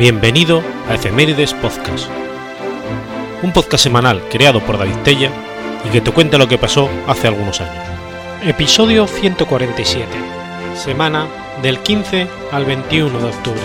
Bienvenido a Efemérides Podcast, un podcast semanal creado por David Tella y que te cuenta lo que pasó hace algunos años. Episodio 147, semana del 15 al 21 de octubre.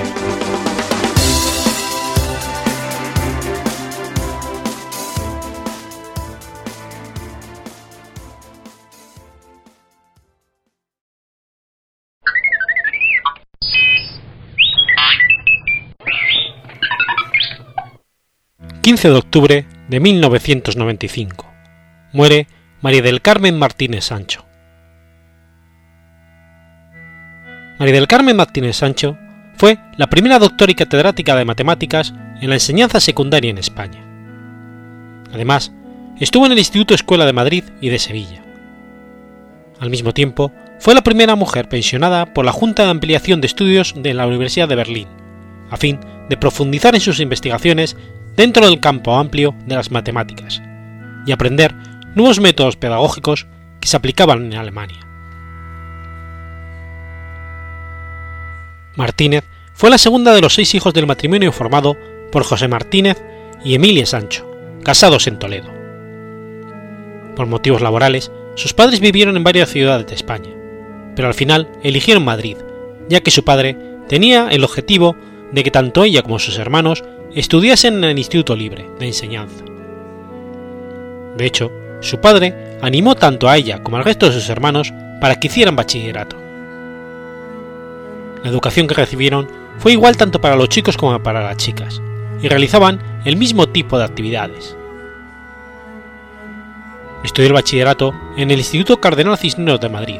15 de octubre de 1995. Muere María del Carmen Martínez Sancho. María del Carmen Martínez Sancho fue la primera doctora y catedrática de matemáticas en la enseñanza secundaria en España. Además, estuvo en el Instituto Escuela de Madrid y de Sevilla. Al mismo tiempo, fue la primera mujer pensionada por la Junta de Ampliación de Estudios de la Universidad de Berlín, a fin de profundizar en sus investigaciones dentro del campo amplio de las matemáticas y aprender nuevos métodos pedagógicos que se aplicaban en Alemania. Martínez fue la segunda de los seis hijos del matrimonio formado por José Martínez y Emilia Sancho, casados en Toledo. Por motivos laborales, sus padres vivieron en varias ciudades de España, pero al final eligieron Madrid, ya que su padre tenía el objetivo de que tanto ella como sus hermanos estudiasen en el Instituto Libre de Enseñanza. De hecho, su padre animó tanto a ella como al resto de sus hermanos para que hicieran bachillerato. La educación que recibieron fue igual tanto para los chicos como para las chicas, y realizaban el mismo tipo de actividades. Estudió el bachillerato en el Instituto Cardenal Cisneros de Madrid,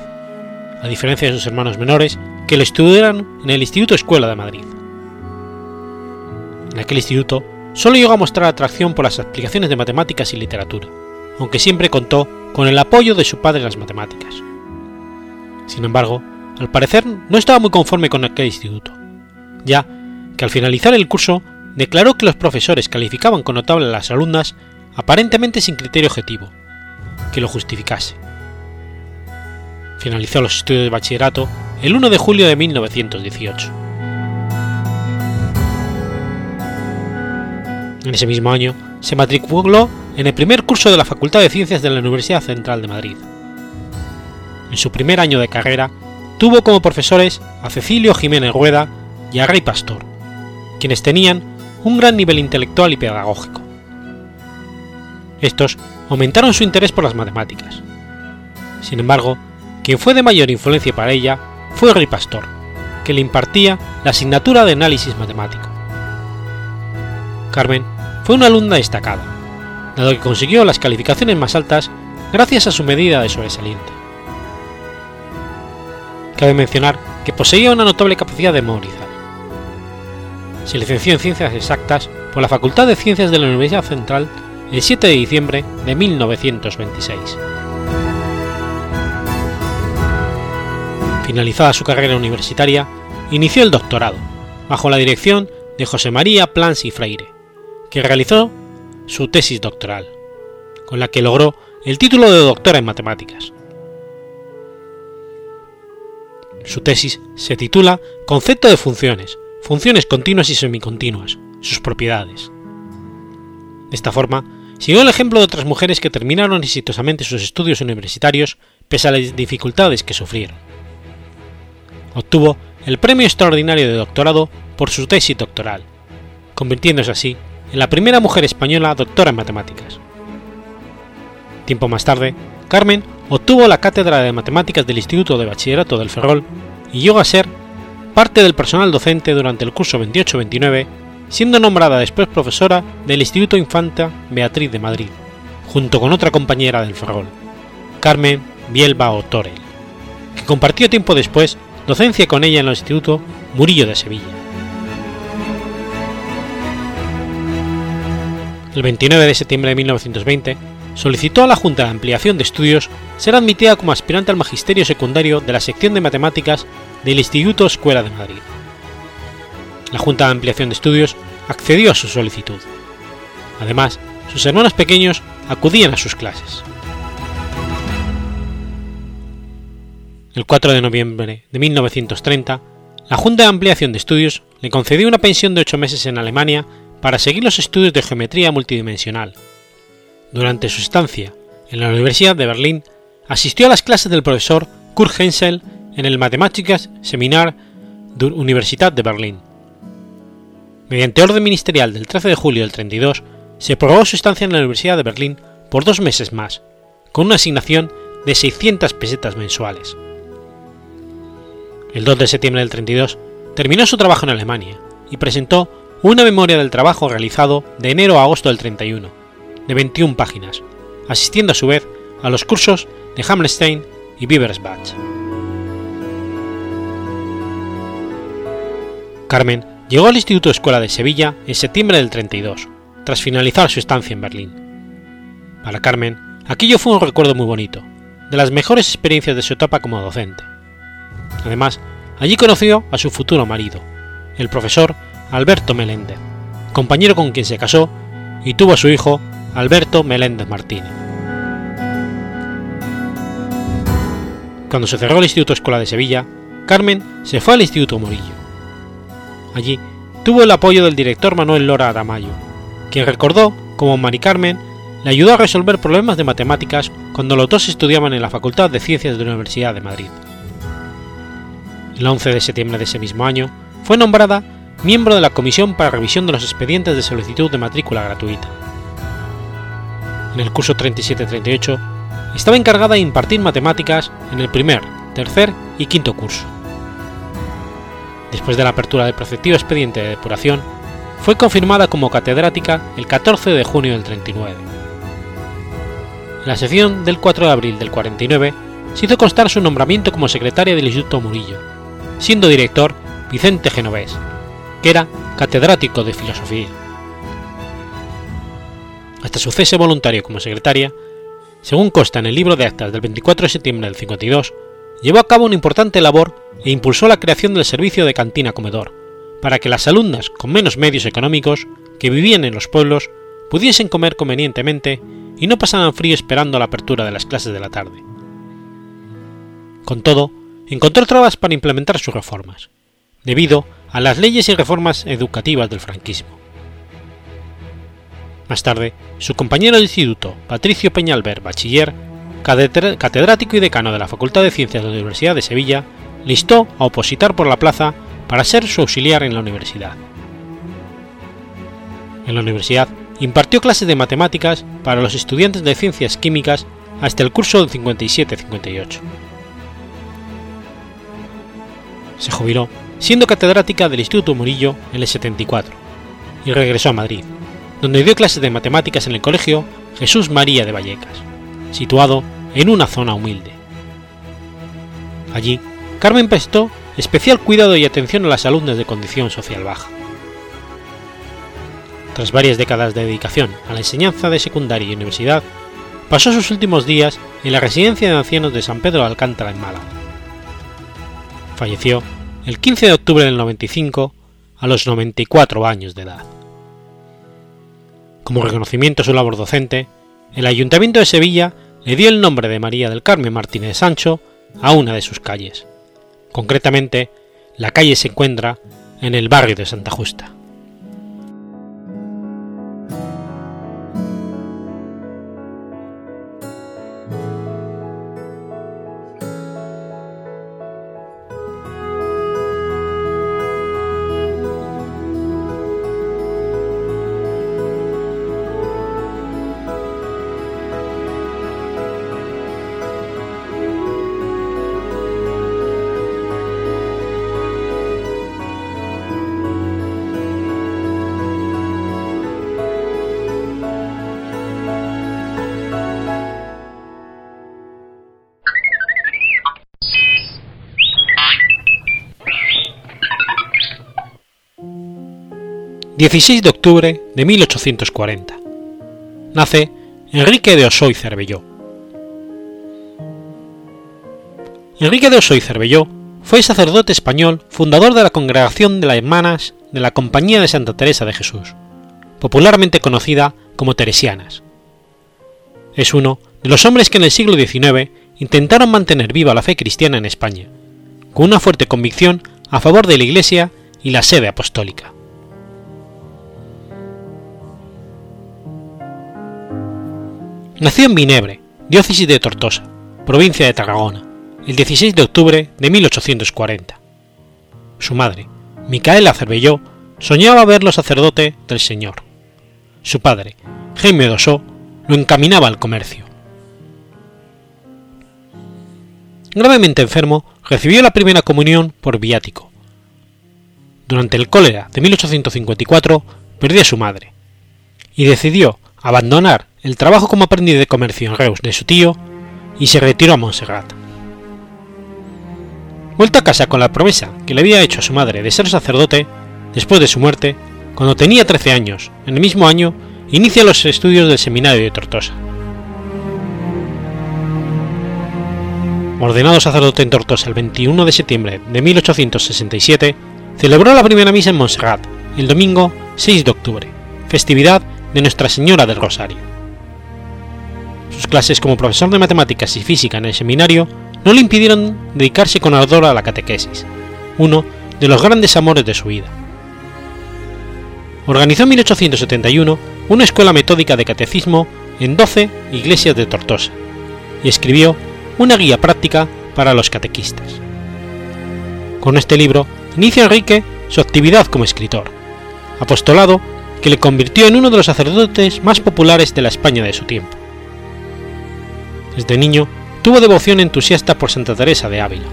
a diferencia de sus hermanos menores que lo estudiaron en el Instituto Escuela de Madrid. En aquel instituto solo llegó a mostrar atracción por las explicaciones de matemáticas y literatura, aunque siempre contó con el apoyo de su padre en las matemáticas. Sin embargo, al parecer no estaba muy conforme con aquel instituto, ya que al finalizar el curso declaró que los profesores calificaban con notable a las alumnas aparentemente sin criterio objetivo, que lo justificase. Finalizó los estudios de bachillerato el 1 de julio de 1918. En ese mismo año se matriculó en el primer curso de la Facultad de Ciencias de la Universidad Central de Madrid. En su primer año de carrera tuvo como profesores a Cecilio Jiménez Rueda y a Rey Pastor, quienes tenían un gran nivel intelectual y pedagógico. Estos aumentaron su interés por las matemáticas. Sin embargo, quien fue de mayor influencia para ella fue Rey Pastor, que le impartía la asignatura de análisis matemático. Carmen fue una alumna destacada, dado que consiguió las calificaciones más altas gracias a su medida de sobresaliente. Cabe mencionar que poseía una notable capacidad de memorizar. Se licenció en Ciencias Exactas por la Facultad de Ciencias de la Universidad Central el 7 de diciembre de 1926. Finalizada su carrera universitaria, inició el doctorado, bajo la dirección de José María Plans y Freire, que realizó su tesis doctoral, con la que logró el título de doctora en matemáticas. Su tesis se titula Concepto de funciones, funciones continuas y semicontinuas, sus propiedades. De esta forma, siguió el ejemplo de otras mujeres que terminaron exitosamente sus estudios universitarios pese a las dificultades que sufrieron. Obtuvo el premio extraordinario de doctorado por su tesis doctoral, convirtiéndose así la primera mujer española doctora en matemáticas. Tiempo más tarde, Carmen obtuvo la cátedra de matemáticas del Instituto de Bachillerato del Ferrol y llegó a ser parte del personal docente durante el curso 28-29, siendo nombrada después profesora del Instituto Infanta Beatriz de Madrid, junto con otra compañera del Ferrol, Carmen Bielba O'Torel, que compartió tiempo después docencia con ella en el Instituto Murillo de Sevilla. El 29 de septiembre de 1920, solicitó a la Junta de Ampliación de Estudios ser admitida como aspirante al magisterio secundario de la sección de matemáticas del Instituto Escuela de Madrid. La Junta de Ampliación de Estudios accedió a su solicitud. Además, sus hermanos pequeños acudían a sus clases. El 4 de noviembre de 1930 la Junta de Ampliación de Estudios le concedió una pensión de ocho meses en Alemania para seguir los estudios de geometría multidimensional. Durante su estancia en la Universidad de Berlín, asistió a las clases del profesor Kurt Hensel en el Mathematikas Seminar der Universität de Berlín. Mediante orden ministerial del 13 de julio del 32, se prorrogó su estancia en la Universidad de Berlín por dos meses más, con una asignación de 600 pesetas mensuales. El 2 de septiembre del 32 terminó su trabajo en Alemania y presentó una memoria del trabajo realizado de enero a agosto del 31, de 21 páginas, asistiendo a su vez a los cursos de Hammerstein y Bibersbach. Carmen llegó al Instituto Escuela de Sevilla en septiembre del 32, tras finalizar su estancia en Berlín. Para Carmen, aquello fue un recuerdo muy bonito, de las mejores experiencias de su etapa como docente. Además, allí conoció a su futuro marido, el profesor Alberto Meléndez, compañero con quien se casó y tuvo a su hijo Alberto Meléndez Martínez. Cuando se cerró el Instituto Escuela de Sevilla, Carmen se fue al Instituto Morillo. Allí tuvo el apoyo del director Manuel Lora Aramayo, quien recordó cómo Mari Carmen le ayudó a resolver problemas de matemáticas cuando los dos estudiaban en la Facultad de Ciencias de la Universidad de Madrid. El 11 de septiembre de ese mismo año fue nombrada miembro de la Comisión para Revisión de los Expedientes de Solicitud de Matrícula Gratuita. En el curso 37-38 estaba encargada de impartir matemáticas en el primer, tercer y quinto curso. Después de la apertura del preceptivo expediente de depuración, fue confirmada como catedrática el 14 de junio del 39. En la sesión del 4 de abril del 49 se hizo constar su nombramiento como secretaria del Instituto Murillo, siendo director Vicente Genovés, era catedrático de filosofía. Hasta su cese voluntario como secretaria, según consta en el libro de actas del 24 de septiembre del 52, llevó a cabo una importante labor e impulsó la creación del servicio de cantina comedor, para que las alumnas con menos medios económicos que vivían en los pueblos pudiesen comer convenientemente y no pasaran frío esperando la apertura de las clases de la tarde. Con todo, encontró trabas para implementar sus reformas, debido a las leyes y reformas educativas del franquismo. Más tarde, su compañero de instituto, Patricio Peñalver, bachiller, catedrático y decano de la Facultad de Ciencias de la Universidad de Sevilla, listó a opositar por la plaza para ser su auxiliar en la universidad. En la universidad impartió clases de matemáticas para los estudiantes de ciencias químicas hasta el curso 57-58. Se jubiló siendo catedrática del Instituto Murillo en el 74 y regresó a Madrid, donde dio clases de matemáticas en el Colegio Jesús María de Vallecas, situado en una zona humilde. Allí, Carmen prestó especial cuidado y atención a las alumnas de condición social baja. Tras varias décadas de dedicación a la enseñanza de secundaria y universidad, pasó sus últimos días en la residencia de ancianos de San Pedro de Alcántara en Málaga. Falleció el 15 de octubre del 95 a los 94 años de edad. Como reconocimiento a su labor docente, el Ayuntamiento de Sevilla le dio el nombre de María del Carmen Martínez Sancho a una de sus calles. Concretamente, la calle se encuentra en el barrio de Santa Justa. 16 de octubre de 1840. Nace Enrique de Osoy Cervelló. Enrique de Osoy Cervelló fue sacerdote español, fundador de la Congregación de las Hermanas de la Compañía de Santa Teresa de Jesús, popularmente conocida como Teresianas. Es uno de los hombres que en el siglo XIX intentaron mantener viva la fe cristiana en España, con una fuerte convicción a favor de la Iglesia y la sede apostólica. Nació en Vinebre, diócesis de Tortosa, provincia de Tarragona, el 16 de octubre de 1840. Su madre, Micaela Cervelló, soñaba verlo sacerdote del Señor. Su padre, Jaime Dosó, lo encaminaba al comercio. Gravemente enfermo, recibió la primera comunión por viático. Durante el cólera de 1854 perdió a su madre y decidió abandonar el trabajo como aprendiz de comercio en Reus de su tío y se retiró a Montserrat. Vuelto a casa con la promesa que le había hecho a su madre de ser sacerdote, después de su muerte, cuando tenía 13 años, en el mismo año, inicia los estudios del seminario de Tortosa. Ordenado sacerdote en Tortosa el 21 de septiembre de 1867, celebró la primera misa en Montserrat el domingo 6 de octubre, festividad de Nuestra Señora del Rosario. Sus clases como profesor de matemáticas y física en el seminario no le impidieron dedicarse con ardor a la catequesis, uno de los grandes amores de su vida. Organizó en 1871 una escuela metódica de catecismo en 12 iglesias de Tortosa y escribió una guía práctica para los catequistas. Con este libro inicia Enrique su actividad como escritor, apostolado que le convirtió en uno de los sacerdotes más populares de la España de su tiempo. Desde niño tuvo devoción entusiasta por Santa Teresa de Ávila.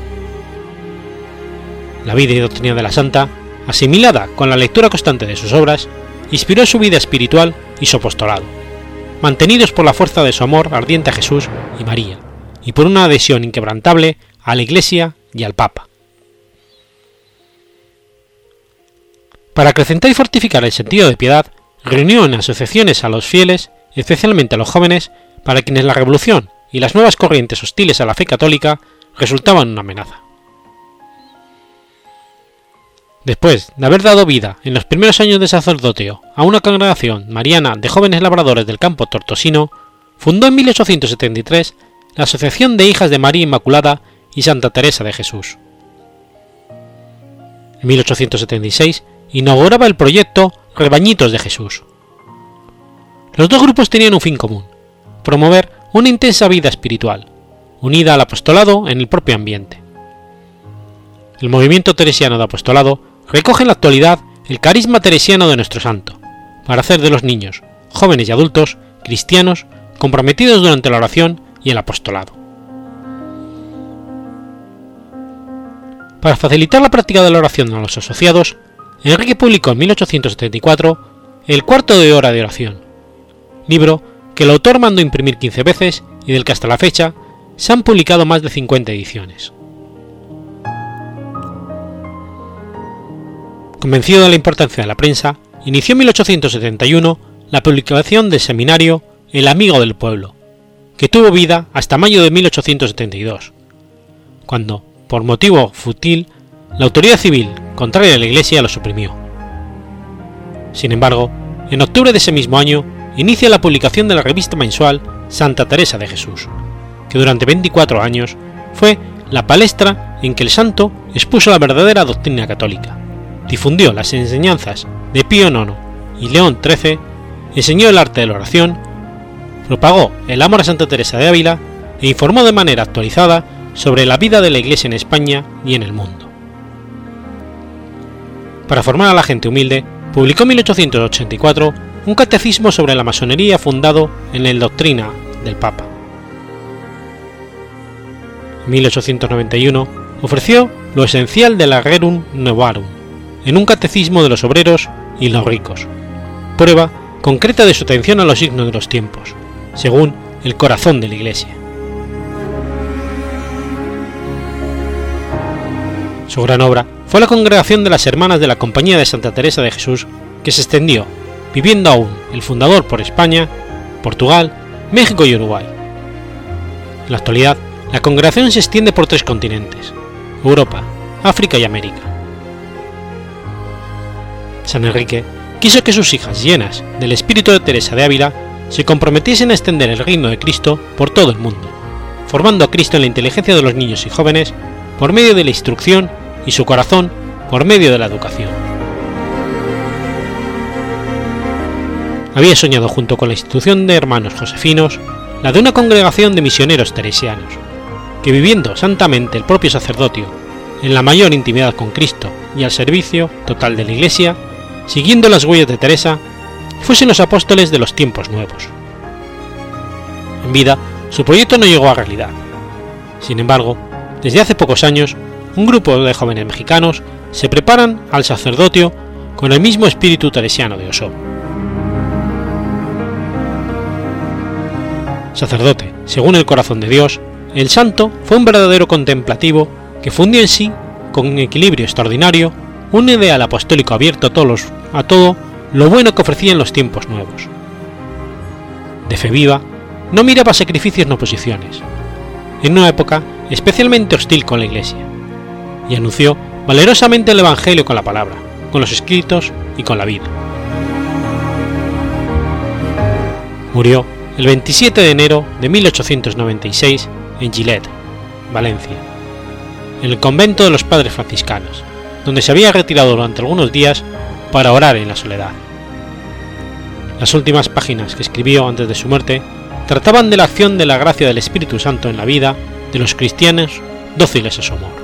La vida y doctrina de la santa, asimilada con la lectura constante de sus obras, inspiró su vida espiritual y su apostolado, mantenidos por la fuerza de su amor ardiente a Jesús y María, y por una adhesión inquebrantable a la Iglesia y al Papa. Para acrecentar y fortificar el sentido de piedad, reunió en asociaciones a los fieles, especialmente a los jóvenes, para quienes la revolución y las nuevas corrientes hostiles a la fe católica resultaban una amenaza. Después de haber dado vida en los primeros años de sacerdoteo a una congregación mariana de jóvenes labradores del campo tortosino, fundó en 1873 la Asociación de Hijas de María Inmaculada y Santa Teresa de Jesús. En 1876 inauguraba el proyecto Rebañitos de Jesús. Los dos grupos tenían un fin común, promover una intensa vida espiritual, unida al apostolado en el propio ambiente. El movimiento teresiano de apostolado recoge en la actualidad el carisma teresiano de nuestro santo, para hacer de los niños, jóvenes y adultos, cristianos, comprometidos durante la oración y el apostolado. Para facilitar la práctica de la oración a los asociados, Enrique publicó en 1874 el Cuarto de Hora de Oración, libro que el autor mandó imprimir 15 veces y del que hasta la fecha se han publicado más de 50 ediciones. Convencido de la importancia de la prensa, inició en 1871 la publicación del seminario El Amigo del Pueblo, que tuvo vida hasta mayo de 1872, cuando, por motivo fútil, la autoridad civil contraria a la Iglesia lo suprimió. Sin embargo, en octubre de ese mismo año inicia la publicación de la revista mensual Santa Teresa de Jesús, que durante 24 años fue la palestra en que el santo expuso la verdadera doctrina católica, difundió las enseñanzas de Pío IX y León XIII, enseñó el arte de la oración, propagó el amor a Santa Teresa de Ávila e informó de manera actualizada sobre la vida de la Iglesia en España y en el mundo. Para formar a la gente humilde, publicó en 1884 un catecismo sobre la masonería fundado en la doctrina del Papa. En 1891 ofreció lo esencial de la Rerum Novarum en un catecismo de los obreros y los ricos, prueba concreta de su atención a los signos de los tiempos, según el corazón de la Iglesia. Su gran obra fue la congregación de las Hermanas de la Compañía de Santa Teresa de Jesús, que se extendió viviendo aún el fundador por España, Portugal, México y Uruguay. En la actualidad, la congregación se extiende por tres continentes, Europa, África y América. San Enrique quiso que sus hijas llenas del espíritu de Teresa de Ávila se comprometiesen a extender el reino de Cristo por todo el mundo, formando a Cristo en la inteligencia de los niños y jóvenes por medio de la instrucción y su corazón por medio de la educación. Había soñado junto con la institución de hermanos josefinos la de una congregación de misioneros teresianos, que viviendo santamente el propio sacerdocio, en la mayor intimidad con Cristo y al servicio total de la Iglesia, siguiendo las huellas de Teresa, fuesen los apóstoles de los tiempos nuevos. En vida, su proyecto no llegó a realidad. Sin embargo, desde hace pocos años, un grupo de jóvenes mexicanos se preparan al sacerdocio con el mismo espíritu teresiano de Oso. Sacerdote, según el corazón de Dios, el santo fue un verdadero contemplativo que fundió en sí, con un equilibrio extraordinario, un ideal apostólico abierto a, todos, a todo lo bueno que ofrecían los tiempos nuevos. De fe viva, no miraba sacrificios ni oposiciones, en una época especialmente hostil con la Iglesia, y anunció valerosamente el Evangelio con la palabra, con los escritos y con la vida. Murió el 27 de enero de 1896 en Gilet, Valencia, en el convento de los padres franciscanos, donde se había retirado durante algunos días para orar en la soledad. Las últimas páginas que escribió antes de su muerte trataban de la acción de la gracia del Espíritu Santo en la vida de los cristianos dóciles a su amor.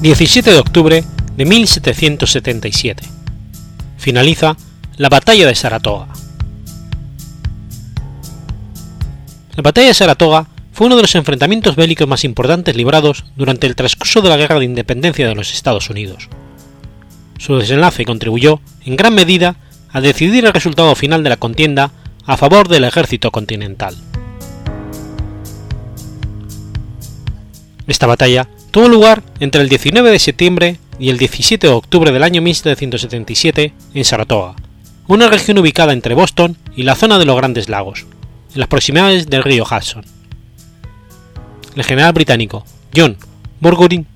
17 de octubre de 1777. Finaliza la Batalla de Saratoga. La Batalla de Saratoga fue uno de los enfrentamientos bélicos más importantes librados durante el transcurso de la Guerra de Independencia de los Estados Unidos. Su desenlace contribuyó, en gran medida, a decidir el resultado final de la contienda a favor del ejército continental. Esta batalla tuvo lugar entre el 19 de septiembre y el 17 de octubre del año 1777 en Saratoga, una región ubicada entre Boston y la zona de los Grandes Lagos, en las proximidades del río Hudson. El general británico John Burgoyne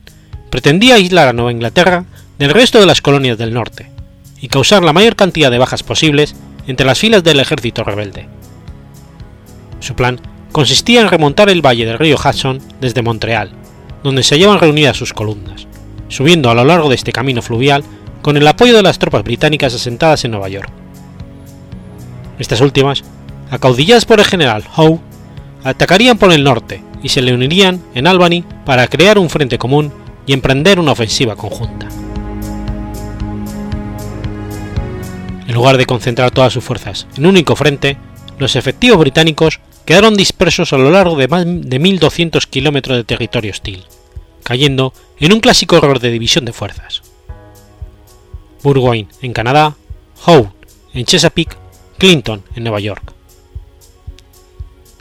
pretendía aislar a Nueva Inglaterra del resto de las colonias del norte y causar la mayor cantidad de bajas posibles entre las filas del ejército rebelde. Su plan consistía en remontar el valle del río Hudson desde Montreal, donde se llevan reunidas sus columnas, subiendo a lo largo de este camino fluvial con el apoyo de las tropas británicas asentadas en Nueva York. Estas últimas, acaudilladas por el general Howe, atacarían por el norte y se le unirían en Albany para crear un frente común y emprender una ofensiva conjunta. En lugar de concentrar todas sus fuerzas en un único frente, los efectivos británicos quedaron dispersos a lo largo de más de 1.200 kilómetros de territorio hostil, cayendo en un clásico error de división de fuerzas. Burgoyne en Canadá, Howe en Chesapeake, Clinton en Nueva York.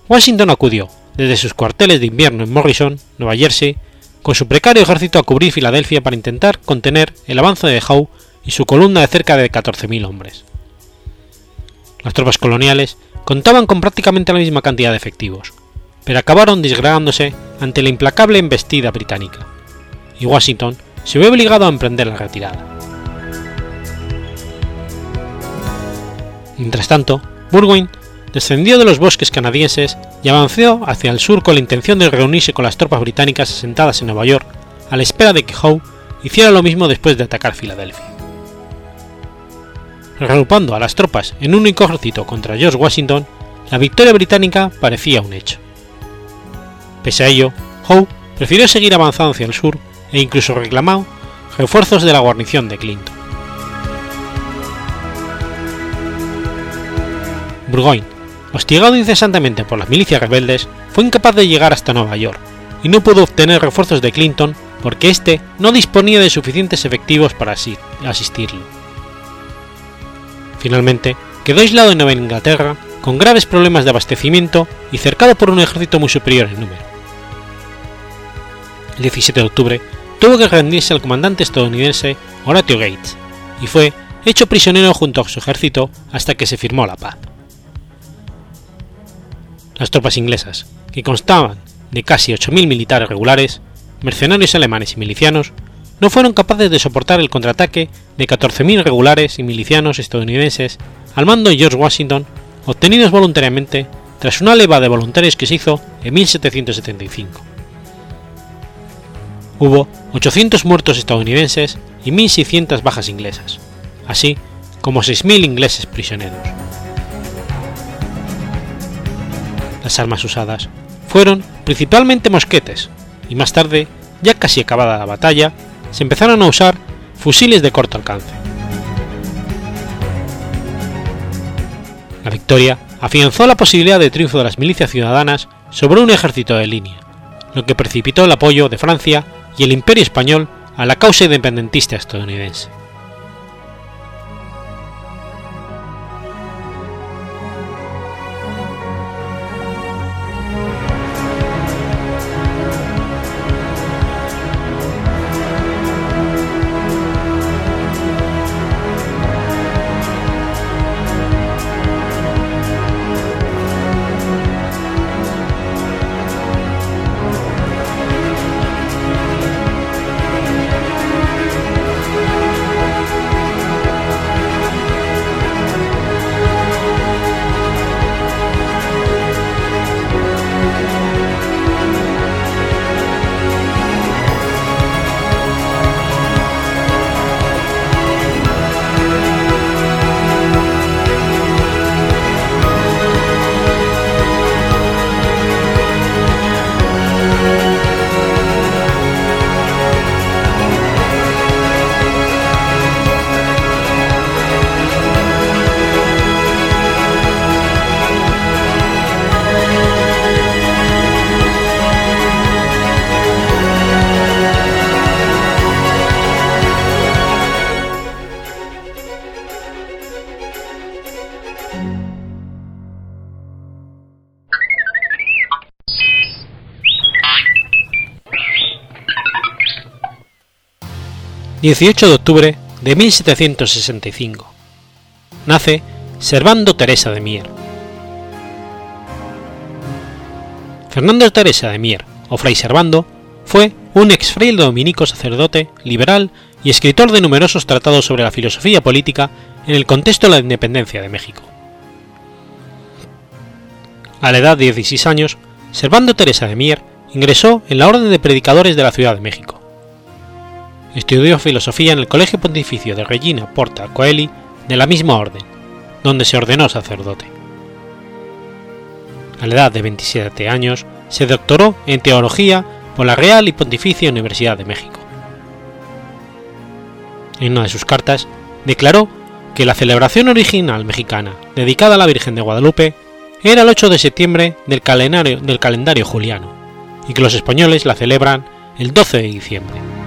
Washington acudió, desde sus cuarteles de invierno en Morrison, Nueva Jersey, con su precario ejército a cubrir Filadelfia para intentar contener el avance de Howe y su columna de cerca de 14.000 hombres. Las tropas coloniales contaban con prácticamente la misma cantidad de efectivos, pero acabaron disgregándose ante la implacable embestida británica, y Washington se vio obligado a emprender la retirada. Mientras tanto, Burgoyne descendió de los bosques canadienses y avanzó hacia el sur con la intención de reunirse con las tropas británicas asentadas en Nueva York a la espera de que Howe hiciera lo mismo después de atacar Filadelfia reagrupando a las tropas en un único ejército contra George Washington, la victoria británica parecía un hecho. Pese a ello, Howe prefirió seguir avanzando hacia el sur e incluso reclamó refuerzos de la guarnición de Clinton. Burgoyne, hostigado incesantemente por las milicias rebeldes, fue incapaz de llegar hasta Nueva York y no pudo obtener refuerzos de Clinton porque éste no disponía de suficientes efectivos para asistirlo. Finalmente, quedó aislado en Nueva Inglaterra con graves problemas de abastecimiento y cercado por un ejército muy superior en número. El 17 de octubre tuvo que rendirse al comandante estadounidense Horatio Gates y fue hecho prisionero junto a su ejército hasta que se firmó la paz. Las tropas inglesas, que constaban de casi 8.000 militares regulares, mercenarios alemanes y milicianos, no fueron capaces de soportar el contraataque de 14.000 regulares y milicianos estadounidenses al mando de George Washington obtenidos voluntariamente tras una leva de voluntarios que se hizo en 1775. Hubo 800 muertos estadounidenses y 1.600 bajas inglesas, así como 6.000 ingleses prisioneros. Las armas usadas fueron principalmente mosquetes, y más tarde, ya casi acabada la batalla, se empezaron a usar fusiles de corto alcance. La victoria afianzó la posibilidad de triunfo de las milicias ciudadanas sobre un ejército de línea, lo que precipitó el apoyo de Francia y el Imperio español a la causa independentista estadounidense. 18 de octubre de 1765. Nace Servando Teresa de Mier. Fernando Teresa de Mier, o Fray Servando, fue un ex fraile dominico sacerdote, liberal y escritor de numerosos tratados sobre la filosofía política en el contexto de la independencia de México. A la edad de 16 años, Servando Teresa de Mier ingresó en la Orden de Predicadores de la Ciudad de México. Estudió filosofía en el Colegio Pontificio de Regina Porta Coeli de la misma orden, donde se ordenó sacerdote. A la edad de 27 años se doctoró en teología por la Real y Pontificia Universidad de México. En una de sus cartas declaró que la celebración original mexicana dedicada a la Virgen de Guadalupe era el 8 de septiembre del calendario, juliano y que los españoles la celebran el 12 de diciembre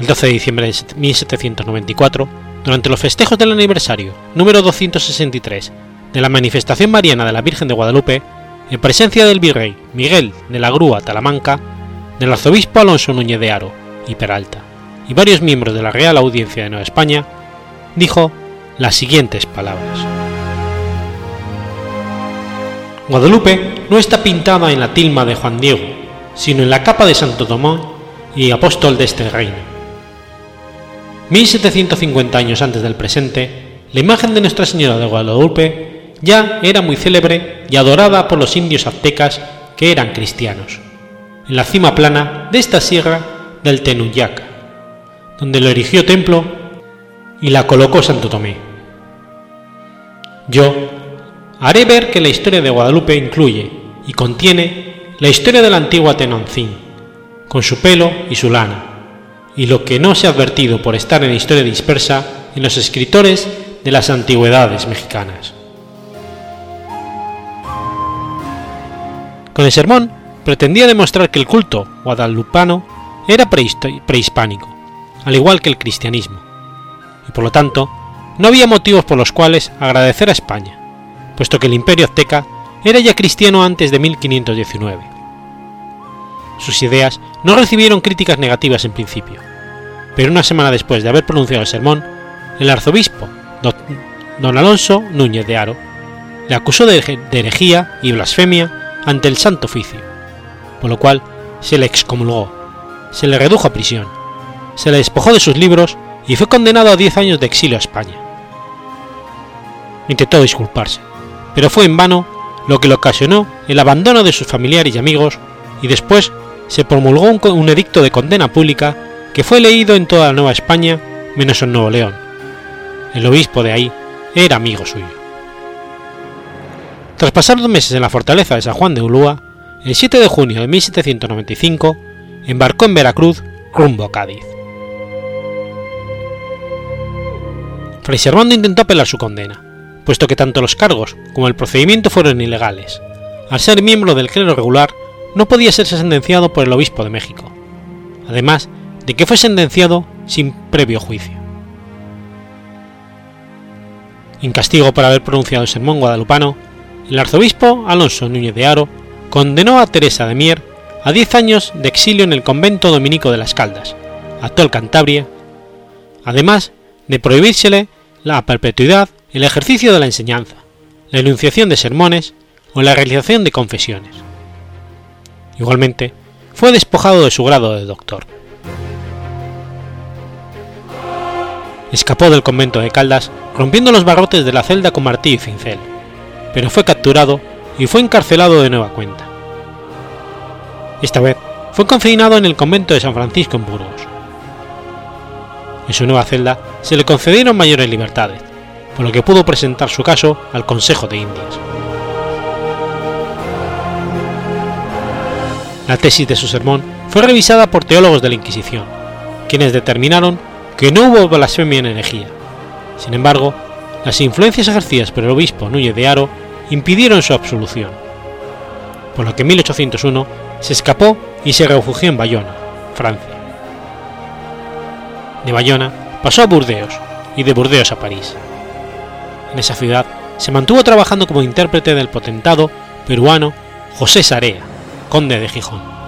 el 12 de diciembre de 1794, durante los festejos del aniversario número 263 de la manifestación mariana de la Virgen de Guadalupe, en presencia del virrey Miguel de la Grúa Talamanca, del arzobispo Alonso Núñez de Aro y Peralta, y varios miembros de la Real Audiencia de Nueva España, dijo las siguientes palabras. Guadalupe no está pintada en la tilma de Juan Diego, sino en la capa de Santo Tomás y apóstol de este reino 1750 años antes del presente, la imagen de Nuestra Señora de Guadalupe ya era muy célebre y adorada por los indios aztecas que eran cristianos, en la cima plana de esta sierra del Tenuyac, donde lo erigió templo y la colocó Santo Tomé. Yo haré ver que la historia de Guadalupe incluye y contiene la historia de la antigua Tenoncín, con su pelo y su lana, y lo que no se ha advertido por estar en la historia dispersa en los escritores de las antigüedades mexicanas. Con el sermón pretendía demostrar que el culto guadalupano era prehispánico, al igual que el cristianismo, y por lo tanto no había motivos por los cuales agradecer a España, puesto que el imperio azteca era ya cristiano antes de 1519. Sus ideas no recibieron críticas negativas en principio, pero una semana después de haber pronunciado el sermón, el arzobispo, don Alonso Núñez de Aro, le acusó de herejía y blasfemia ante el Santo Oficio, por lo cual se le excomulgó, se le redujo a prisión, se le despojó de sus libros y fue condenado a 10 años de exilio a España. Intentó disculparse, pero fue en vano lo que le ocasionó el abandono de sus familiares y amigos y después se promulgó un, edicto de condena pública que fue leído en toda la Nueva España menos en Nuevo León. El obispo de ahí era amigo suyo. Tras pasar dos meses en la fortaleza de San Juan de Ulúa, el 7 de junio de 1795 embarcó en Veracruz rumbo a Cádiz. Fray Servando intentó apelar su condena, puesto que tanto los cargos como el procedimiento fueron ilegales. Al ser miembro del clero regular, no podía ser sentenciado por el obispo de México, además de que fue sentenciado sin previo juicio. En castigo por haber pronunciado el sermón guadalupano, el arzobispo Alonso Núñez de Aro condenó a Teresa de Mier a 10 años de exilio en el convento dominico de las Caldas, actual Cantabria, además de prohibírsele la perpetuidad el ejercicio de la enseñanza, la enunciación de sermones o la realización de confesiones. Igualmente, fue despojado de su grado de doctor. Escapó del convento de Caldas rompiendo los barrotes de la celda con martillo y cincel pero fue capturado y fue encarcelado de nueva cuenta. Esta vez fue confinado en el convento de San Francisco en Burgos. En su nueva celda se le concedieron mayores libertades, por lo que pudo presentar su caso al Consejo de Indias. La tesis de su sermón fue revisada por teólogos de la Inquisición, quienes determinaron que no hubo blasfemia en herejía. Sin embargo, las influencias ejercidas por el obispo Núñez de Aro impidieron su absolución, por lo que en 1801 se escapó y se refugió en Bayona, Francia. De Bayona pasó a Burdeos y de Burdeos a París. En esa ciudad se mantuvo trabajando como intérprete del potentado peruano José Sarea, conde de Gijón.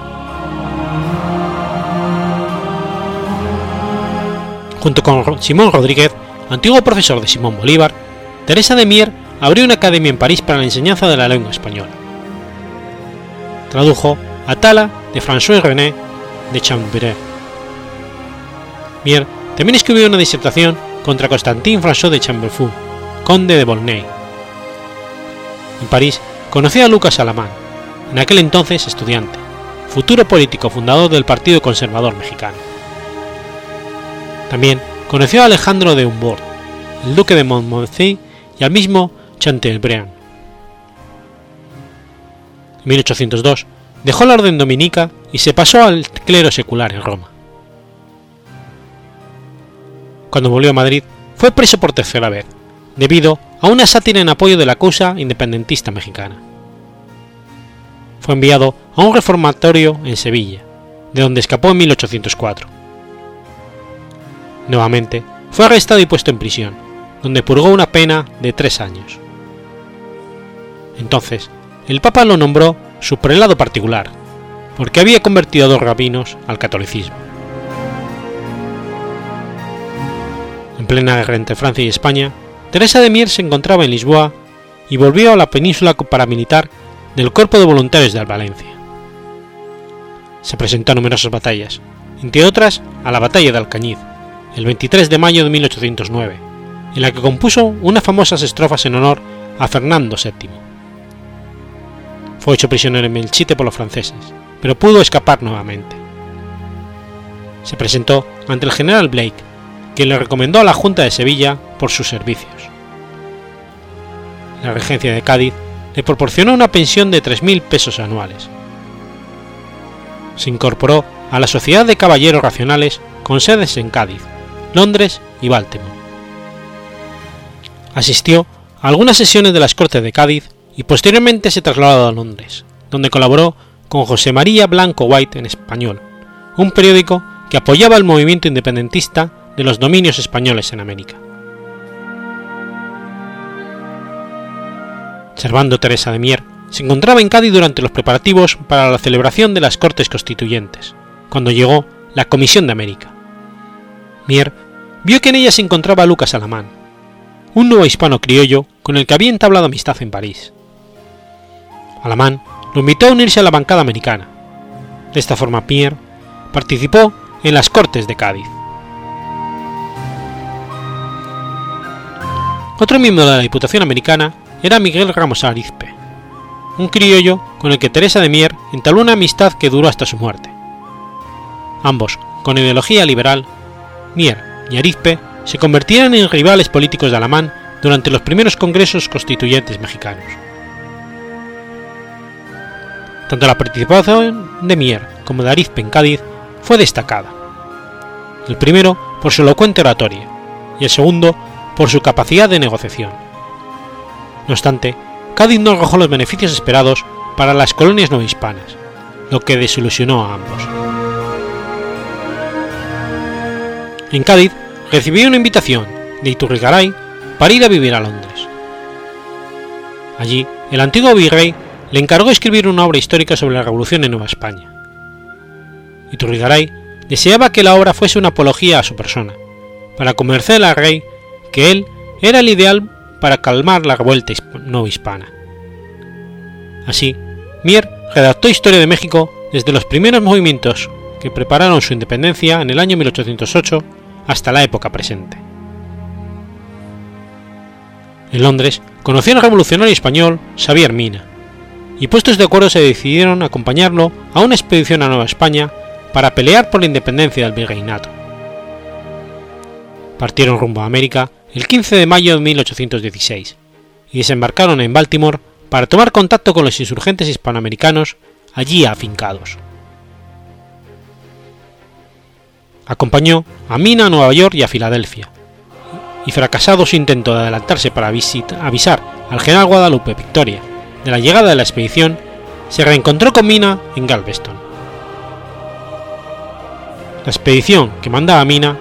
Junto con Simón Rodríguez antiguo profesor de Simón Bolívar, Teresa de Mier abrió una academia en París para la enseñanza de la lengua española. Tradujo a Tala de François René de Chambéry. Mier también escribió una disertación contra Constantin François de Chamberfou, conde de Volnay. En París conoció a Lucas Alamán, en aquel entonces estudiante, futuro político fundador del Partido Conservador Mexicano. También conoció a Alejandro de Humbert, el duque de Montmorency y al mismo Chateaubriand. En 1802 dejó la orden dominica y se pasó al clero secular en Roma. Cuando volvió a Madrid fue preso por tercera vez, debido a una sátira en apoyo de la causa independentista mexicana. Fue enviado a un reformatorio en Sevilla, de donde escapó en 1804 Nuevamente, fue arrestado y puesto en prisión, donde purgó una pena de tres años. Entonces, el Papa lo nombró su prelado particular, porque había convertido a dos rabinos al catolicismo. En plena guerra entre Francia y España, Teresa de Mier se encontraba en Lisboa y volvió a la península paramilitar del Cuerpo de Voluntarios de Valencia. Se presentó a numerosas batallas, entre otras a la batalla de Alcañiz, el 23 de mayo de 1809, en la que compuso unas famosas estrofas en honor a Fernando VII. Fue hecho prisionero en Melchite por los franceses, pero pudo escapar nuevamente. Se presentó ante el general Blake, quien le recomendó a la Junta de Sevilla por sus servicios. La regencia de Cádiz le proporcionó una pensión de 3.000 pesos anuales. Se incorporó a la Sociedad de Caballeros Racionales con sedes en Cádiz, Londres y Baltimore. Asistió a algunas sesiones de las Cortes de Cádiz y posteriormente se trasladó a Londres, donde colaboró con José María Blanco White en español, un periódico que apoyaba el movimiento independentista de los dominios españoles en América. Servando Teresa de Mier se encontraba en Cádiz durante los preparativos para la celebración de las Cortes Constituyentes, cuando llegó la Comisión de América. Mier vio que en ella se encontraba Lucas Alamán, un nuevo hispano criollo con el que había entablado amistad en París. Alamán lo invitó a unirse a la bancada americana. De esta forma Pierre participó en las Cortes de Cádiz. Otro miembro de la Diputación Americana era Miguel Ramos Arizpe, un criollo con el que Teresa de Mier entabló una amistad que duró hasta su muerte. Ambos, con ideología liberal, Mier y Arizpe se convirtieron en rivales políticos de Alamán durante los primeros congresos constituyentes mexicanos. Tanto la participación de Mier como de Arizpe en Cádiz fue destacada. El primero por su elocuente oratoria y el segundo por su capacidad de negociación. No obstante, Cádiz no arrojó los beneficios esperados para las colonias no hispanas, lo que desilusionó a ambos. En Cádiz recibió una invitación de Iturrigaray para ir a vivir a Londres. Allí, el antiguo virrey le encargó escribir una obra histórica sobre la revolución en Nueva España. Iturrigaray deseaba que la obra fuese una apología a su persona, para convencer al rey que él era el ideal para calmar la revuelta no hispana. Así, Mier redactó Historia de México desde los primeros movimientos que prepararon su independencia en el año 1808 hasta la época presente. En Londres conoció al revolucionario español Xavier Mina, y puestos de acuerdo se decidieron acompañarlo a una expedición a Nueva España para pelear por la independencia del virreinato. Partieron rumbo a América el 15 de mayo de 1816 y desembarcaron en Baltimore para tomar contacto con los insurgentes hispanoamericanos allí afincados. Acompañó a Mina a Nueva York y a Filadelfia, y fracasado su intento de adelantarse para avisar al general Guadalupe Victoria de la llegada de la expedición, se reencontró con Mina en Galveston. La expedición que mandaba Mina,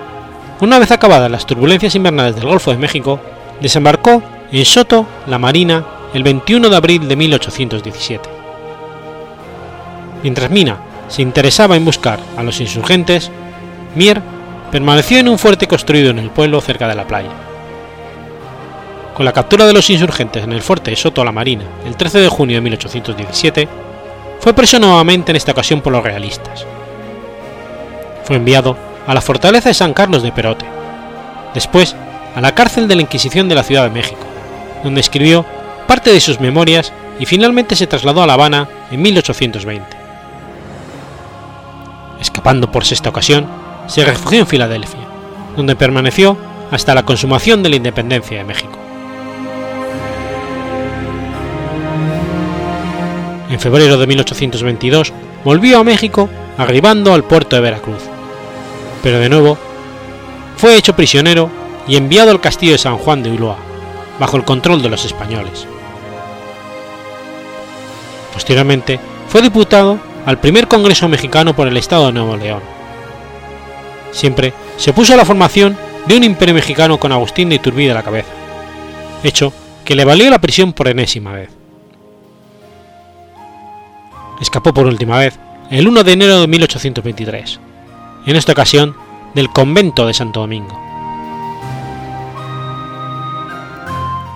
una vez acabadas las turbulencias invernales del Golfo de México, desembarcó en Soto, la Marina, el 21 de abril de 1817. Mientras Mina se interesaba en buscar a los insurgentes, Mier permaneció en un fuerte construido en el pueblo cerca de la playa. Con la captura de los insurgentes en el fuerte de Soto la Marina el 13 de junio de 1817, fue preso nuevamente en esta ocasión por los realistas. Fue enviado a la fortaleza de San Carlos de Perote, después a la cárcel de la Inquisición de la Ciudad de México, donde escribió parte de sus memorias y finalmente se trasladó a La Habana en 1820. Escapando por sexta ocasión, se refugió en Filadelfia, donde permaneció hasta la consumación de la independencia de México. En febrero de 1822 volvió a México arribando al puerto de Veracruz, pero de nuevo fue hecho prisionero y enviado al castillo de San Juan de Ulloa, bajo el control de los españoles. Posteriormente fue diputado al primer Congreso mexicano por el Estado de Nuevo León. Siempre se puso a la formación de un imperio mexicano con Agustín de Iturbide a la cabeza, hecho que le valió la prisión por enésima vez. Escapó por última vez el 1 de enero de 1823, en esta ocasión del convento de Santo Domingo.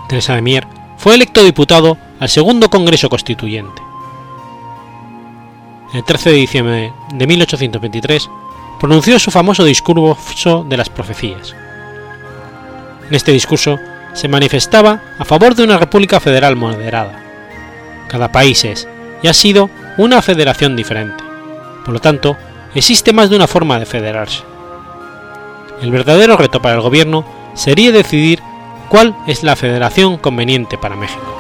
Teresa de Mier fue electo diputado al segundo Congreso Constituyente. El 13 de diciembre de 1823 pronunció su famoso discurso de las profecías. En este discurso se manifestaba a favor de una república federal moderada. Cada país es y ha sido una federación diferente, por lo tanto, existe más de una forma de federarse. El verdadero reto para el gobierno sería decidir cuál es la federación conveniente para México.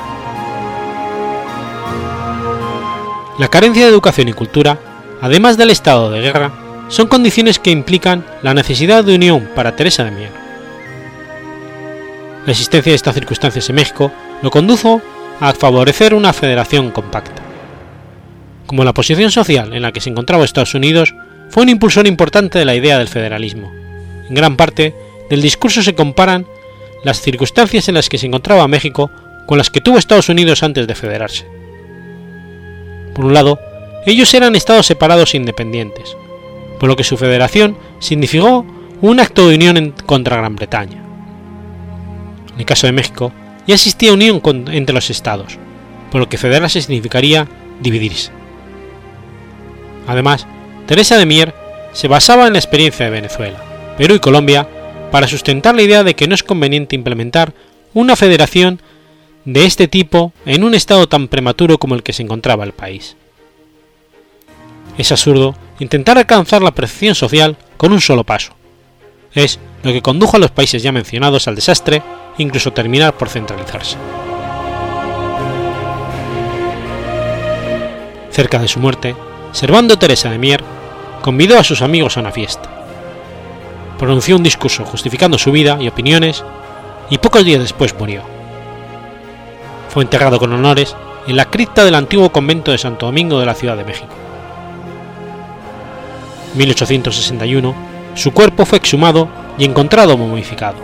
La carencia de educación y cultura, además del estado de guerra, son condiciones que implican la necesidad de unión para Teresa de Mier. La existencia de estas circunstancias en México lo condujo a favorecer una federación compacta. Como la posición social en la que se encontraba Estados Unidos fue un impulsor importante de la idea del federalismo, en gran parte del discurso se comparan las circunstancias en las que se encontraba México con las que tuvo Estados Unidos antes de federarse. Por un lado, ellos eran estados separados e independientes, por lo que su federación significó un acto de unión contra Gran Bretaña. En el caso de México, ya existía unión entre los estados, por lo que federarse significaría dividirse. Además, Teresa de Mier se basaba en la experiencia de Venezuela, Perú y Colombia para sustentar la idea de que no es conveniente implementar una federación de este tipo en un estado tan prematuro como el que se encontraba el país. Es absurdo intentar alcanzar la percepción social con un solo paso. Es lo que condujo a los países ya mencionados al desastre e incluso terminar por centralizarse. Cerca de su muerte, Servando Teresa de Mier convidó a sus amigos a una fiesta. Pronunció un discurso justificando su vida y opiniones y pocos días después murió. Fue enterrado con honores en la cripta del antiguo convento de Santo Domingo de la Ciudad de México. En 1861, su cuerpo fue exhumado y encontrado momificado.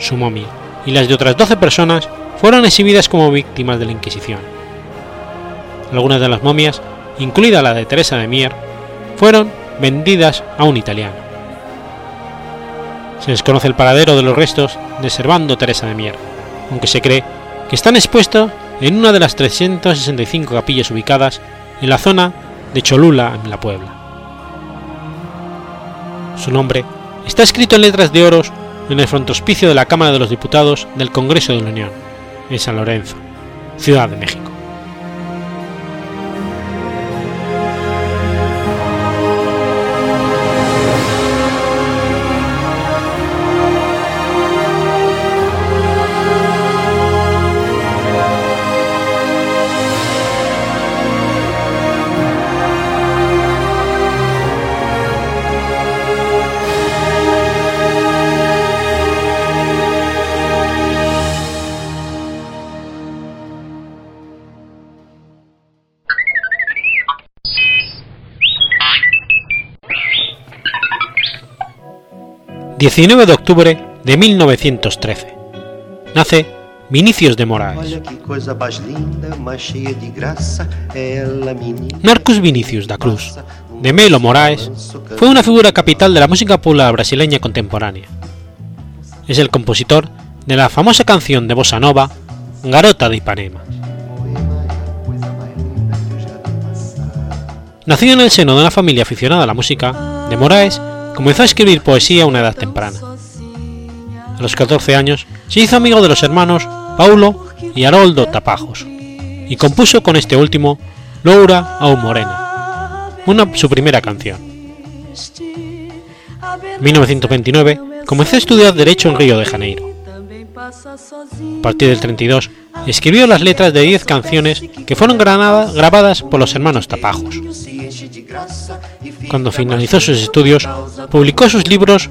Su momia y las de otras 12 personas fueron exhibidas como víctimas de la Inquisición. Algunas de las momias, incluida la de Teresa de Mier, fueron vendidas a un italiano. Se desconoce el paradero de los restos de Servando Teresa de Mier, aunque se cree que están expuestos en una de las 365 capillas ubicadas en la zona de Cholula, en la Puebla. Su nombre está escrito en letras de oro en el frontospicio de la Cámara de los Diputados del Congreso de la Unión, en San Lorenzo, Ciudad de México. 19 de octubre de 1913. Nace Vinicius de Moraes. Marcus Vinicius da Cruz, de Melo Moraes, fue una figura capital de la música popular brasileña contemporánea. Es el compositor de la famosa canción de bossa nova Garota de Ipanema. Nacido en el seno de una familia aficionada a la música, de Moraes comenzó a escribir poesía a una edad temprana. A los 14 años se hizo amigo de los hermanos Paulo y Haroldo Tapajos y compuso con este último Laura au Morena, una, su primera canción. En 1929 comenzó a estudiar Derecho en Río de Janeiro. A partir del 32 escribió las letras de 10 canciones que fueron grabadas por los hermanos Tapajos. Cuando finalizó sus estudios, publicó sus libros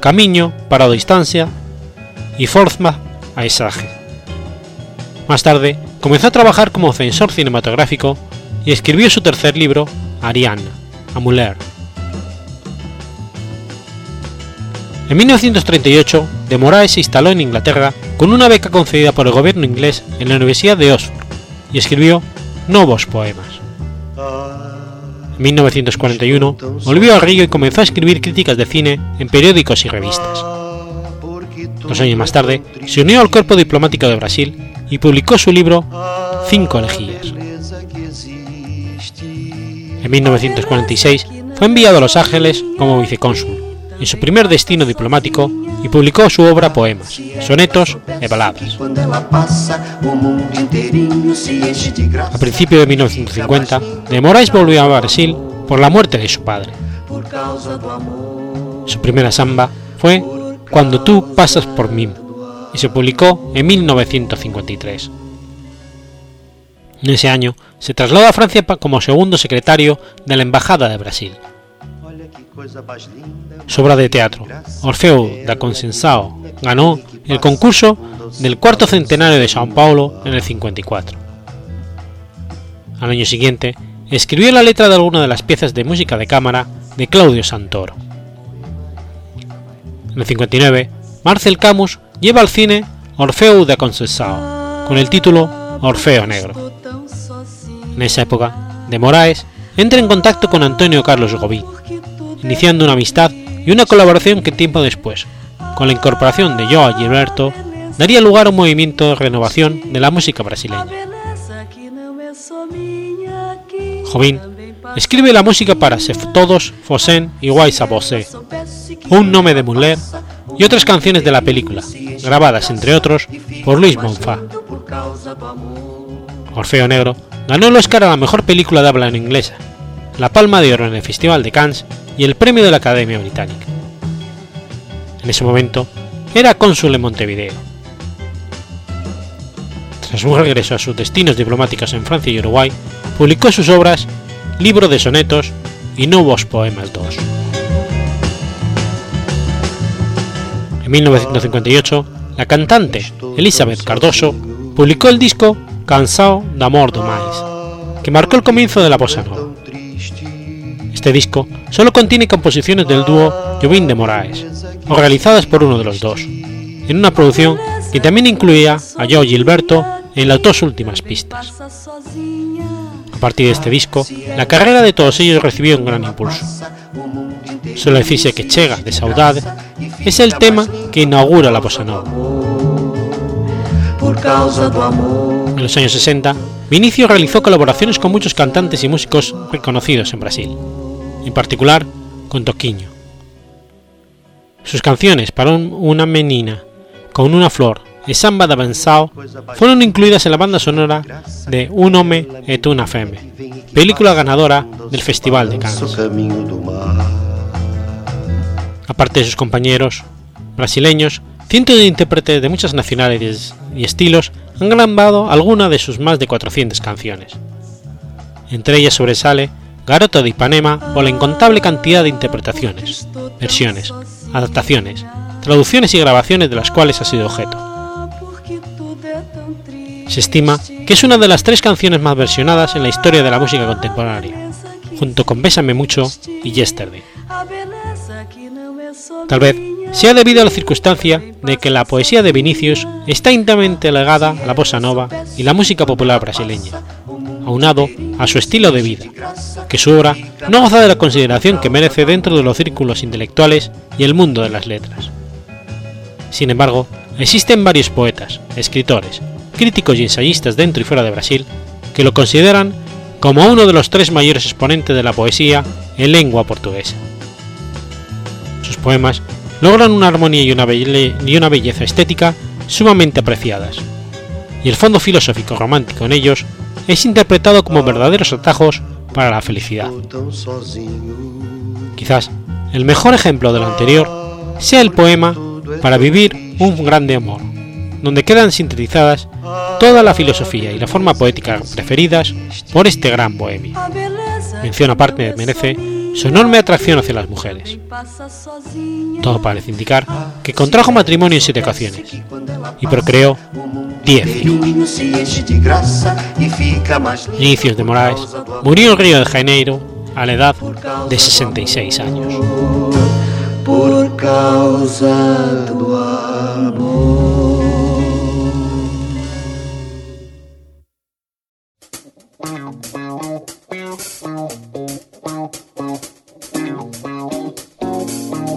Camino para la Distancia y Forma Paisaje. Más tarde, comenzó a trabajar como censor cinematográfico y escribió su tercer libro, Ariane, Amuler. En 1938, de Moraes se instaló en Inglaterra con una beca concedida por el gobierno inglés en la Universidad de Oxford y escribió nuevos poemas. En 1941 volvió a Río y comenzó a escribir críticas de cine en periódicos y revistas. Dos años más tarde se unió al cuerpo diplomático de Brasil y publicó su libro Cinco elegías. En 1946 fue enviado a Los Ángeles como vicecónsul, en su primer destino diplomático, y publicó su obra Poemas, Sonetos y Baladas. A principios de 1950, de Moraes volvió a Brasil por la muerte de su padre. Su primera samba fue Cuando tú pasas por mí y se publicó en 1953. En ese año se trasladó a Francia como segundo secretario de la Embajada de Brasil. Su obra de teatro, Orfeo da Conceição ganó el concurso del cuarto centenario de Sao Paulo en el 54. Al año siguiente, escribió la letra de alguna de las piezas de música de cámara de Claudio Santoro. En el 59, Marcel Camus lleva al cine Orfeo de Conceição, con el título Orfeo Negro. En esa época, de Moraes entra en contacto con Antonio Carlos Gobí, iniciando una amistad y una colaboración que tiempo después, con la incorporación de Joao Gilberto, daría lugar a un movimiento de renovación de la música brasileña. Jobim escribe la música para Todos, Fosen y Guaisa Bosé, Un Nome de Muller y otras canciones de la película, grabadas entre otros por Luis Monfá. Orfeo Negro ganó el Oscar a la mejor película de habla en inglesa, la Palma de Oro en el Festival de Cannes y el premio de la Academia Británica. En ese momento era cónsul en Montevideo. Tras su regreso a sus destinos diplomáticos en Francia y Uruguay, publicó sus obras Libro de Sonetos y Nuevos Poemas 2. En 1958, la cantante Elizabeth Cardoso publicó el disco Cansao d'Amor do Mais, que marcó el comienzo de la bossa nova. Este disco solo contiene composiciones del dúo Jobim de Moraes, o realizadas por uno de los dos, en una producción que también incluía a Joe Gilberto en las dos últimas pistas. A partir de este disco, la carrera de todos ellos recibió un gran impulso. Solo decirse que Chega de Saudade es el tema que inaugura la bossa nova. En los años 60, Vinicio realizó colaboraciones con muchos cantantes y músicos reconocidos en Brasil, en particular con Toquinho. Sus canciones para una menina con una flor y Samba da Bensao fueron incluidas en la banda sonora de Un Hombre et una Femme, película ganadora del Festival de Cannes. Aparte de sus compañeros brasileños, cientos de intérpretes de muchas nacionalidades y estilos han grabado algunas de sus más de 400 canciones. Entre ellas sobresale Garoto de Ipanema por la incontable cantidad de interpretaciones, versiones, adaptaciones, traducciones y grabaciones de las cuales ha sido objeto. Se estima que es una de las tres canciones más versionadas en la historia de la música contemporánea, junto con Bésame mucho y Yesterday. Tal vez sea debido a la circunstancia de que la poesía de Vinicius está íntimamente legada a la bossa nova y la música popular brasileña, aunado a su estilo de vida, que su obra no goza de la consideración que merece dentro de los círculos intelectuales y el mundo de las letras. Sin embargo, existen varios poetas, escritores, críticos y ensayistas dentro y fuera de Brasil que lo consideran como uno de los tres mayores exponentes de la poesía en lengua portuguesa. Sus poemas logran una armonía y una, belleza estética sumamente apreciadas, y el fondo filosófico romántico en ellos es interpretado como verdaderos atajos para la felicidad. Quizás el mejor ejemplo de lo anterior sea el poema Para vivir un grande amor, donde quedan sintetizadas toda la filosofía y la forma poética preferidas por este gran bohemio. Mención aparte merece su enorme atracción hacia las mujeres. Todo parece indicar que contrajo matrimonio en siete ocasiones y procreó diez Inicios de Moraes murió en Río de Janeiro a la edad de 66 años. Por causa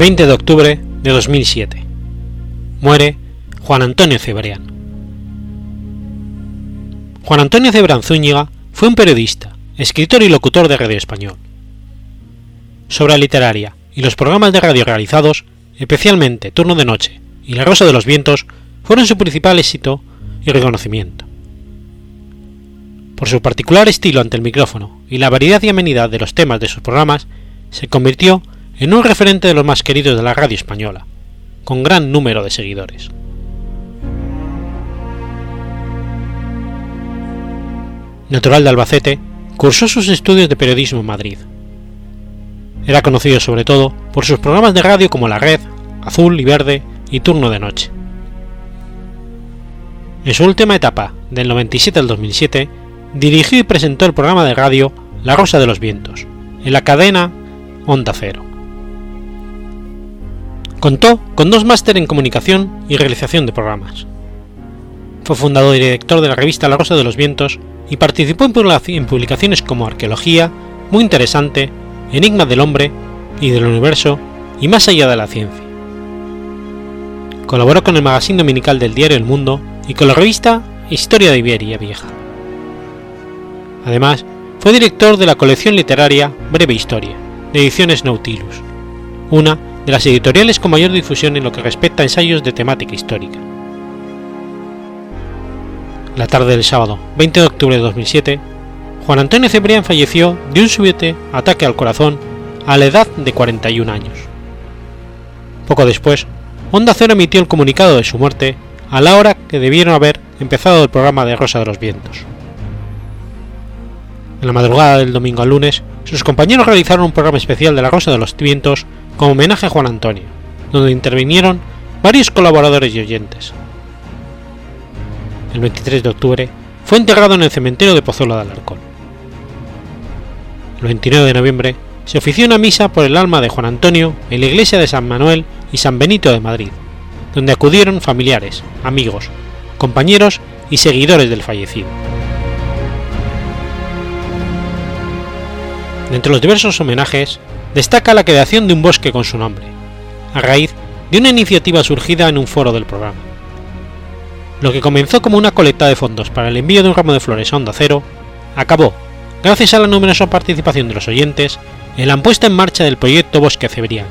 ...20 de octubre de 2007... ...muere Juan Antonio Cebrián. Juan Antonio Cebrián Zúñiga fue un periodista, escritor y locutor de Radio Español. Sobre literaria y los programas de radio realizados especialmente Turno de Noche y La Rosa de los Vientos, fueron su principal éxito y reconocimiento. Por su particular estilo ante el micrófono y la variedad y amenidad de los temas de sus programas, se convirtió en un referente de los más queridos de la radio española, con gran número de seguidores. Natural de Albacete, cursó sus estudios de periodismo en Madrid, era conocido sobre todo por sus programas de radio como La Red, Azul y Verde y Turno de Noche. En su última etapa, del 97 al 2007, dirigió y presentó el programa de radio La Rosa de los Vientos, en la cadena Onda Cero. Contó con dos máster en comunicación y realización de programas. Fue fundador y director de la revista La Rosa de los Vientos y participó en publicaciones como Arqueología, Muy Interesante, enigmas del hombre y del universo y más allá de la ciencia. Colaboró con el magazine dominical del diario El Mundo y con la revista Historia de Iberia Vieja. Además, fue director de la colección literaria Breve Historia, de Ediciones Nautilus, una de las editoriales con mayor difusión en lo que respecta a ensayos de temática histórica. La tarde del sábado 20 de octubre de 2007, Juan Antonio Cebrián falleció de un súbito ataque al corazón a la edad de 41 años. Poco después, Onda Cero emitió el comunicado de su muerte a la hora que debieron haber empezado el programa de Rosa de los Vientos. En la madrugada del domingo al lunes, sus compañeros realizaron un programa especial de la Rosa de los Vientos como homenaje a Juan Antonio, donde intervinieron varios colaboradores y oyentes. El 23 de octubre fue enterrado en el cementerio de Pozuelo de Alarcón el 29 de noviembre, se ofició una misa por el alma de Juan Antonio en la iglesia de San Manuel y San Benito de Madrid, donde acudieron familiares, amigos, compañeros y seguidores del fallecido. Entre los diversos homenajes, destaca la creación de un bosque con su nombre, a raíz de una iniciativa surgida en un foro del programa. Lo que comenzó como una colecta de fondos para el envío de un ramo de flores a Onda Cero, acabó gracias a la numerosa participación de los oyentes en la puesta en marcha del proyecto Bosque Cebrián.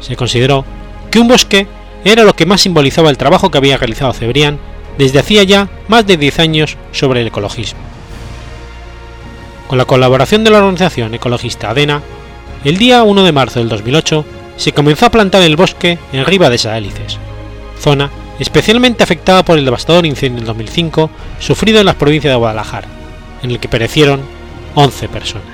Se consideró que un bosque era lo que más simbolizaba el trabajo que había realizado Cebrián desde hacía ya más de 10 años sobre el ecologismo. Con la colaboración de la organización ecologista ADENA, el día 1 de marzo del 2008 se comenzó a plantar el bosque en Riva de Saélices, zona especialmente afectada por el devastador incendio del 2005 sufrido en las provincias de Guadalajara, en el que perecieron 11 personas.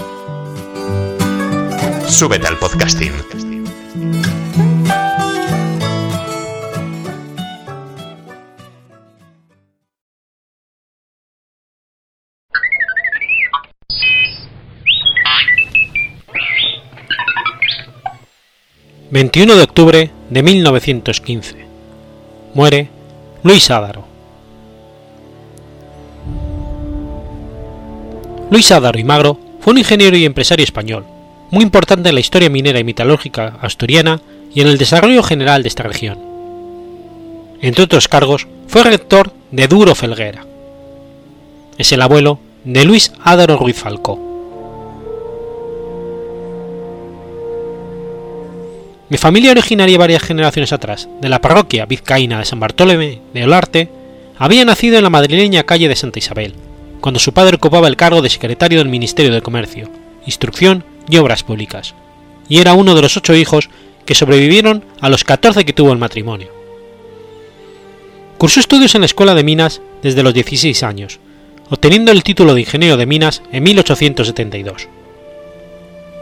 Súbete al podcasting. ...21 de octubre de 1915... ...muere Luis Ádaro. Luis Ádaro y Magro fue un ingeniero y empresario español, muy importante en la historia minera y metalúrgica asturiana y en el desarrollo general de esta región. Entre otros cargos, fue rector de Duro Felguera. Es el abuelo de Luis Ádaro Ruiz Falcó. Mi familia originaria varias generaciones atrás, de la parroquia vizcaína de San Bartolomé de Olarte, había nacido en la madrileña calle de Santa Isabel, cuando su padre ocupaba el cargo de secretario del Ministerio de Comercio, Instrucción y Obras Públicas, y era uno de los ocho hijos que sobrevivieron a los 14 que tuvo el matrimonio. Cursó estudios en la Escuela de Minas desde los 16 años, obteniendo el título de ingeniero de minas en 1872.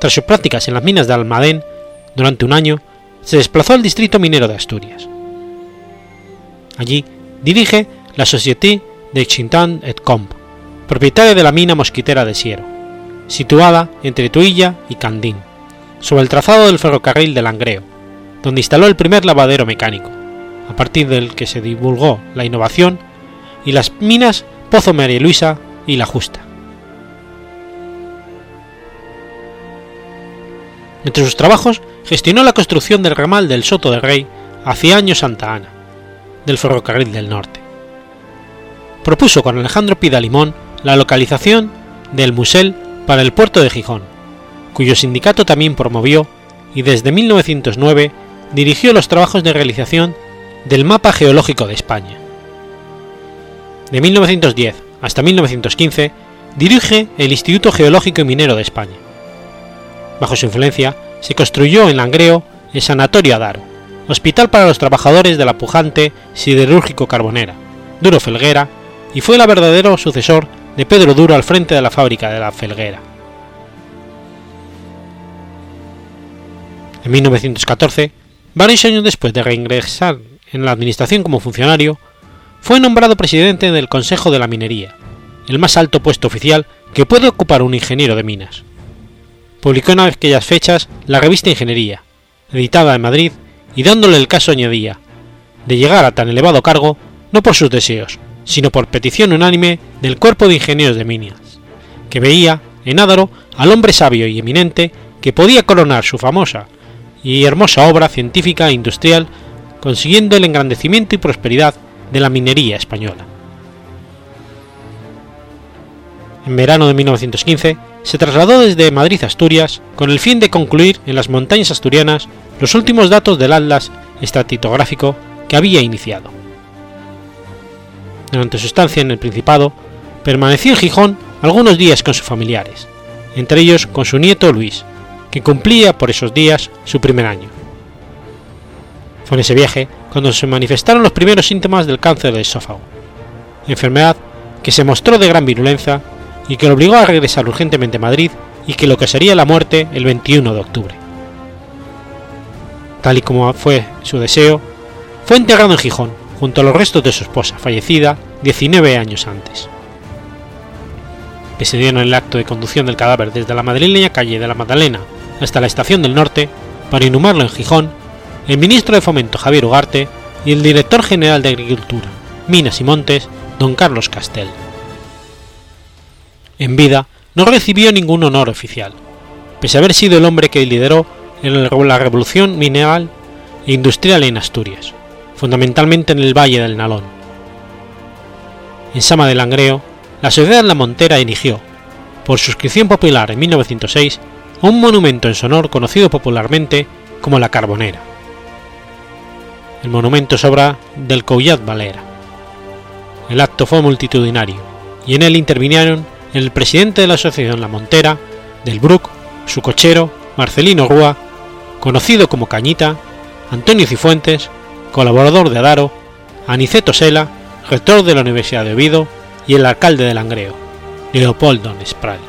Tras sus prácticas en las minas de Almadén, durante un año, se desplazó al distrito minero de Asturias. Allí dirige la Société de Chintan et Comp, propietaria de la mina mosquitera de Siero, situada entre Tuilla y Candín, sobre el trazado del ferrocarril de Langreo, donde instaló el primer lavadero mecánico, a partir del que se divulgó la innovación, y las minas Pozo María Luisa y La Justa. Entre sus trabajos gestionó la construcción del ramal del Soto del Rey hacia Año Santa Ana, del ferrocarril del norte. Propuso con Alejandro Pidalimón la localización del Musel para el puerto de Gijón, cuyo sindicato también promovió y desde 1909 dirigió los trabajos de realización del mapa geológico de España. De 1910 hasta 1915 dirige el Instituto Geológico y Minero de España. Bajo su influencia se construyó en Langreo el Sanatorio Adaro, hospital para los trabajadores de la pujante siderúrgico carbonera, Duro Felguera, y fue el verdadero sucesor de Pedro Duro al frente de la fábrica de la Felguera. En 1914, varios años después de reingresar en la administración como funcionario, fue nombrado presidente del Consejo de la Minería, el más alto puesto oficial que puede ocupar un ingeniero de minas publicó en aquellas fechas la revista Ingeniería, editada en Madrid, y dándole el caso añadía, de llegar a tan elevado cargo no por sus deseos, sino por petición unánime del cuerpo de ingenieros de minas, que veía en Ádaro al hombre sabio y eminente que podía coronar su famosa y hermosa obra científica e industrial, consiguiendo el engrandecimiento y prosperidad de la minería española. En verano de 1915 se trasladó desde Madrid a Asturias con el fin de concluir en las montañas asturianas los últimos datos del atlas estatitográfico que había iniciado. Durante su estancia en el Principado, permaneció en Gijón algunos días con sus familiares, entre ellos con su nieto Luis, que cumplía por esos días su primer año. Fue en ese viaje cuando se manifestaron los primeros síntomas del cáncer del esófago, enfermedad que se mostró de gran virulencia y que lo obligó a regresar urgentemente a Madrid y que lo que sería la muerte el 21 de octubre. Tal y como fue su deseo, fue enterrado en Gijón, junto a los restos de su esposa, fallecida 19 años antes. Que se dieron el acto de conducción del cadáver desde la madrileña calle de la Magdalena hasta la estación del norte para inhumarlo en Gijón, el ministro de Fomento Javier Ugarte y el director general de Agricultura, Minas y Montes, don Carlos Castel. En vida no recibió ningún honor oficial, pese a haber sido el hombre que lideró la revolución mineral e industrial en Asturias, fundamentalmente en el Valle del Nalón. En Sama de Langreo, la sociedad La Montera erigió, por suscripción popular en 1906, a un monumento en su honor conocido popularmente como la Carbonera. El monumento es obra del Coullat Valera. El acto fue multitudinario y en él intervinieron el presidente de la Asociación La Montera, del Bruc, su cochero, Marcelino Rúa, conocido como Cañita, Antonio Cifuentes, colaborador de Adaro, Aniceto Sela, rector de la Universidad de Oviedo y el alcalde de Langreo, Leopoldo Nespral.